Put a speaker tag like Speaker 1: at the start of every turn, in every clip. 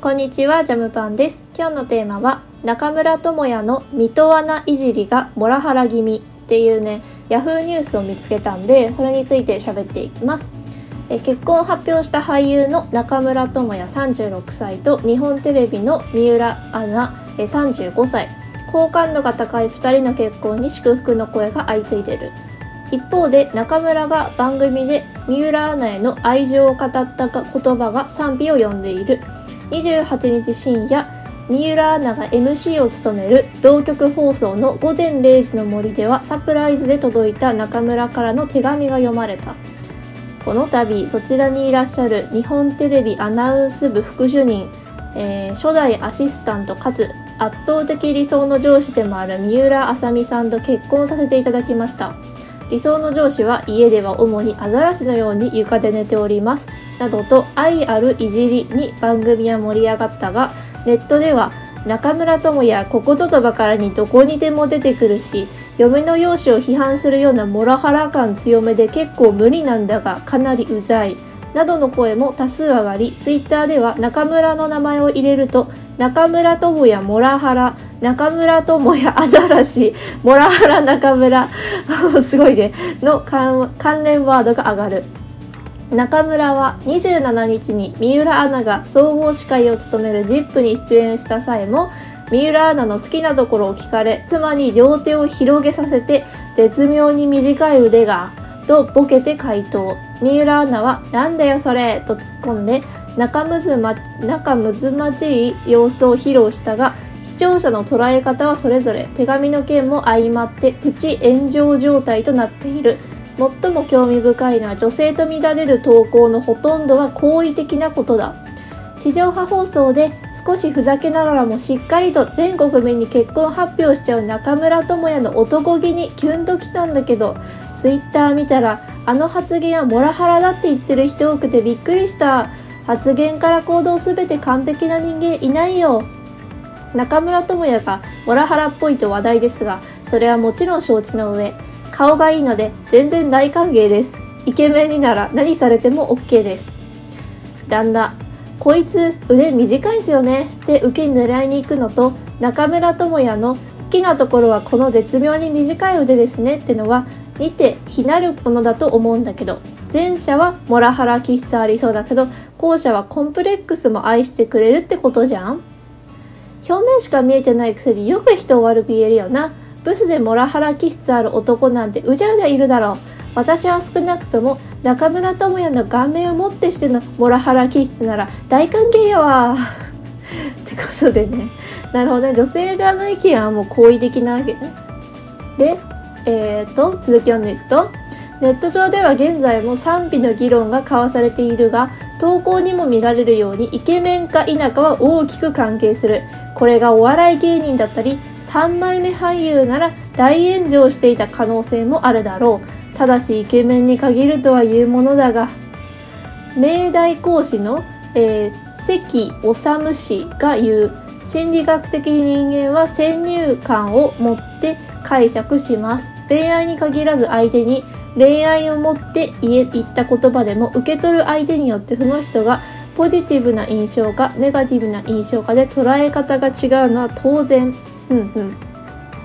Speaker 1: こんにちはジャムパンです。今日のテーマは中村智也の水戸穴いじりがモラハラ気味っていうねヤフーニュースを見つけたんでそれについて喋っていきます。え結婚を発表した俳優の中村智也36歳と日本テレビの三浦アナえ35歳好感度が高い2人の結婚に祝福の声が相次いでる。一方で中村が番組で三浦アナへの愛情を語った言葉が賛否を呼んでいる。28日深夜三浦アナが MC を務める同局放送の「午前0時の森」ではサプライズで届いた中村からの手紙が読まれた。この度そちらにいらっしゃる日本テレビアナウンス部副主任、えー、初代アシスタントかつ圧倒的理想の上司でもある三浦あさみさんと結婚させていただきました。理想の上司は家では主にアザラシのように床で寝ております。などと愛あるいじりに番組は盛り上がったがネットでは中村智也ここぞとばかりにどこにでも出てくるし嫁の容姿を批判するようなモラハラ感強めで結構無理なんだがかなりうざい。などの声も多数上がりツイッターでは中村の名前を入れると中村智也モラハラ中村智也アザラシモラハラ中村 すごいねの関連ワードが上がる中村は27日に三浦アナが総合司会を務める ZIP に出演した際も三浦アナの好きなところを聞かれ妻に両手を広げさせて絶妙に短い腕がとボケて回答三浦アナは「なんだよそれ!」と突っ込んで仲むずま仲睦まじい様子を披露したが聴者の捉え方はそれぞれ手紙の件も相まってプチ炎上状態となっている。最も興味深いのは女性と見られる投稿のほとんどは好意的なことだ。地上波放送で少しふざけながらもしっかりと全国民に結婚発表しちゃう中村智也の男気にキュンときたんだけどツイッター見たらあの発言はモラハラだって言ってる人多くてびっくりした。発言から行動すべて完璧な人間いないよ。中村智也がモラハラっぽいと話題ですがそれはもちろん承知の上顔がいいので全然大歓迎です。イケメンになら何されても OK です。旦那こいつ腕短いんすよね。って受けに狙いに行くのと中村智也の好きなところはこの絶妙に短い腕ですね。ってのは見て非なるものだと思うんだけど前者はモラハラ気質ありそうだけど後者はコンプレックスも愛してくれるってことじゃん。表面しか見えてないくせによく人を悪く言えるよな。ブスでモラハラ気質ある男なんてうじゃうじゃいるだろう。私は少なくとも中村智也の顔面をもってしてのモラハラ気質なら大歓迎やわ ってことでね。なるほどね。女性側の意見はもう好意的なわけね。でえーと、続き読んでいくと。ネット上では現在も賛否の議論が交わされているが投稿にも見られるようにイケメンか否かは大きく関係する。これがお笑い芸人だったり3枚目俳優なら大炎上していた可能性もあるだろう。ただしイケメンに限るとは言うものだが明大講師の、えー、関治氏が言う心理学的に人間は先入観を持って解釈します。恋愛に限らず相手に恋愛を持って言った言葉でも受け取る相手によってその人がポジティブな印象かネガティブな印象かで捉え方が違うのは当然。うんうん。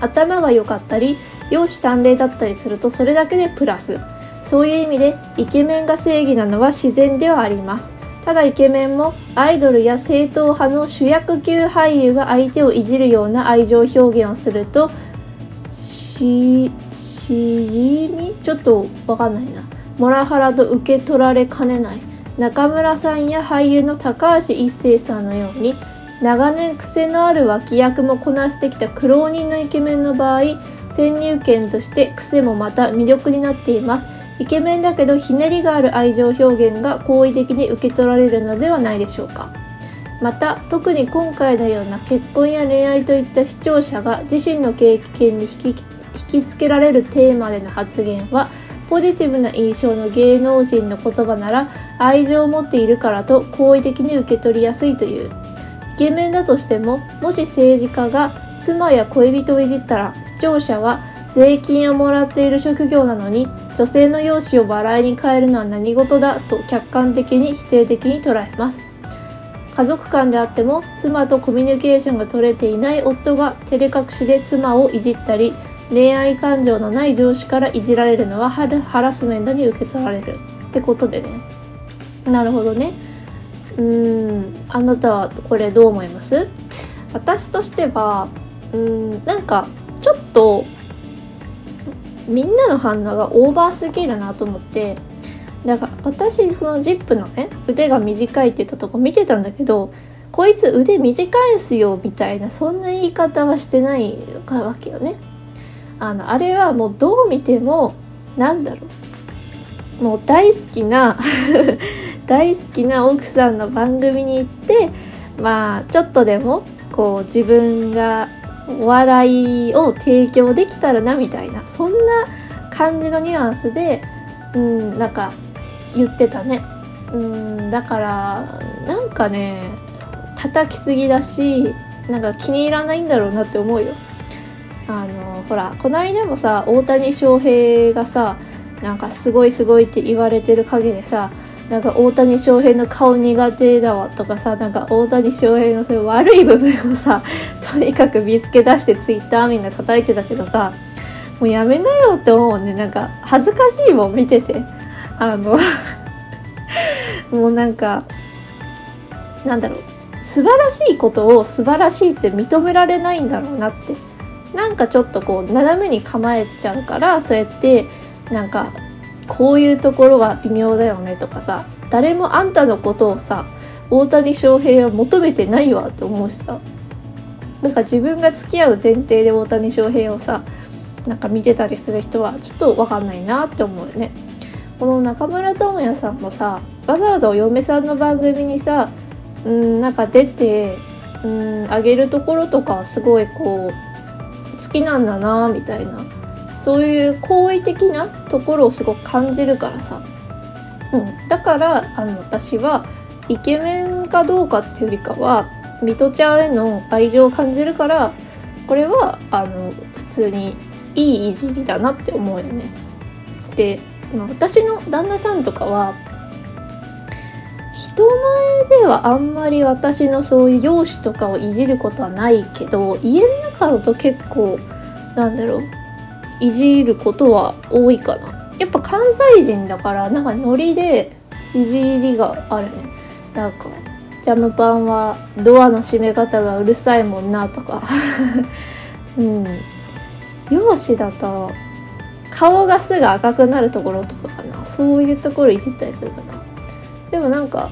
Speaker 1: 頭が良かったり容姿端麗だったりするとそれだけでプラス。そういう意味でイケメンが正義なのは自然ではあります。ただイケメンもアイドルや正統派の主役級俳優が相手をいじるような愛情表現をするとししじみちょっとわかんないな。モラハラと受け取られかねない。中村さんや俳優の高橋一生さんのように長年癖のある脇役もこなしてきた苦労人のイケメンの場合先入権として癖もまた魅力になっています。イケメンだけどひねりがある愛情表現が好意的に受け取られるのではないでしょうか。また特に今回のような結婚や恋愛といった視聴者が自身の経験に引き引きつけられるテーマでの発言はポジティブな印象の芸能人の言葉なら愛情を持っているからと好意的に受け取りやすいという。イケメンだとしてももし政治家が妻や恋人をいじったら視聴者は税金をもらっている職業なのに女性の容姿を笑いに変えるのは何事だと客観的に否定的に捉えます。家族間であっても妻とコミュニケーションが取れていない夫が照れ隠しで妻をいじったり恋愛感情のない上司からいじられるのはハラスメントに受け取られる。ってことでね。なるほどね。うん。あなたはこれどう思います？私としてはうん。なんかちょっとみんなの反応がオーバーすぎるなと思ってだか私そのジップのね腕が短いって言ったとこ見てたんだけどこいつ腕短いんすよみたいなそんな言い方はしてないわけよね。あのあれはもうどう見てもなんだろう。もう大好きな 大好きな奥さんの番組に行ってまあちょっとでもこう自分がお笑いを提供できたらなみたいなそんな感じのニュアンスでうんなんか言ってたね。うんだからなんかね叩きすぎだしなんか気に入らないんだろうなって思うよ。あのほらこの間もさ大谷翔平がさなんかすごいすごいって言われてる陰でさなんか大谷翔平の顔苦手だわとかさなんか大谷翔平のそういう悪い部分をさ とにかく見つけ出してツイッター民が叩いてたけどさもうやめなよって思うね。なんか恥ずかしいもん見てて。あの もうなんかなんだろう。素晴らしいことを素晴らしいって認められないんだろうなって。なんかちょっとこう斜めに構えちゃうからそうやってなんかこういうところは微妙だよねとかさ誰もあんたのことをさ大谷翔平は求めてないわって思うしさだから自分が付き合う前提で大谷翔平をさなんか見てたりする人はちょっと分かんないなって思うよね。この中村智也さんもさわざわざお嫁さんの番組にさうんなんか出てうんあげるところとかすごいこう好きなんだなみたいな。そういう好意的なところをすごく感じるからさ、うん、だからあの私はイケメンかどうかっていうよりかはミトちゃんへの愛情を感じるからこれはあの普通にいいいじりだなって思うよね。でまあ、私の旦那さんとかは人前ではあんまり私のそういう容姿とかをいじることはないけど家の中だと結構なんだろういじることは多いかな。やっぱ関西人だからなんかノリでいじりがあるね。なんかジャムパンはドアの閉め方がうるさいもんなとか。うん。容姿だと顔がすぐ赤くなるところとかかな。そういうところいじったりするかな。でもなんか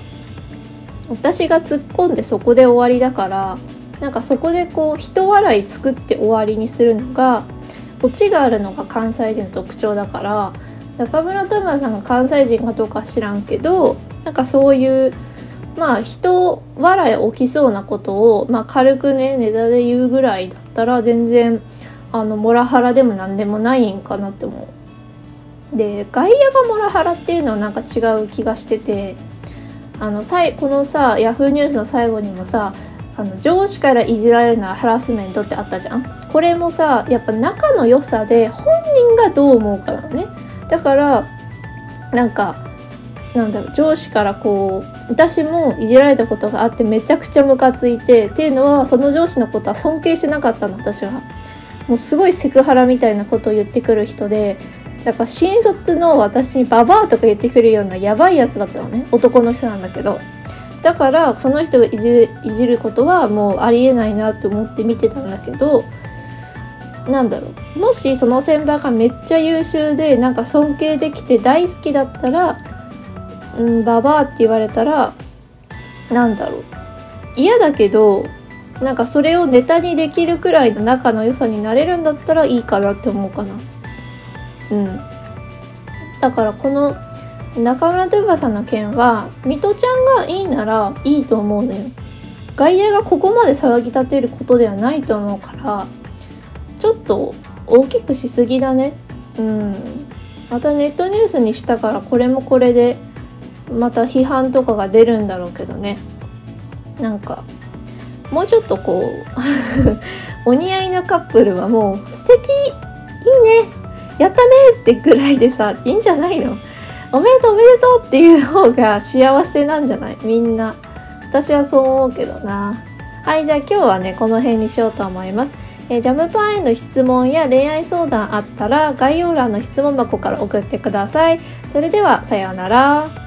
Speaker 1: 私が突っ込んでそこで終わりだからなんかそこでこう人笑い作って終わりにするのがオチがあるのが関西人の特徴だから中村智也さんが関西人かどうか知らんけどなんかそういうまあ人笑い起きそうなことを、まあ、軽くねネタで言うぐらいだったら全然あのモラハラでも何でもないんかなって思う。で外野がモラハラっていうのはなんか違う気がしててあのさいこのさヤフーニュースの最後にもさあの上司からいじられるのはハラスメントってあったじゃん。これもさやっぱ仲の良さで本人がどう思うかなのね。だからなんかなんだろう上司からこう私もいじられたことがあってめちゃくちゃムカついてっていうのはその上司のことは尊敬してなかったの私は。もうすごいセクハラみたいなことを言ってくる人でだから新卒の私にババアとか言ってくるようなやばいやつだったのね。男の人なんだけど。だからその人がいじいじることはもうありえないなって思って見てたんだけどなんだろうもしその先輩がめっちゃ優秀でなんか尊敬できて大好きだったら「うんババア」って言われたらなんだろう嫌だけどなんかそれをネタにできるくらいの仲の良さになれるんだったらいいかなって思うかな。うん。だからこの中村トゥーバさんの件は水戸ちゃんがいいならいいと思うのよ。外野がここまで騒ぎ立てることではないと思うからちょっと大きくしすぎだね。うん。またネットニュースにしたからこれもこれでまた批判とかが出るんだろうけどね。なんかもうちょっとこう お似合いのカップルはもう素敵いいねやったねってぐらいでさいいんじゃないの？おめでとうおめでとうっていう方が幸せなんじゃない？みんな私はそう思うけどなはいじゃあ今日はねこの辺にしようと思いますえ、ジャムパンへの質問や恋愛相談あったら概要欄の質問箱から送ってください。それではさようなら。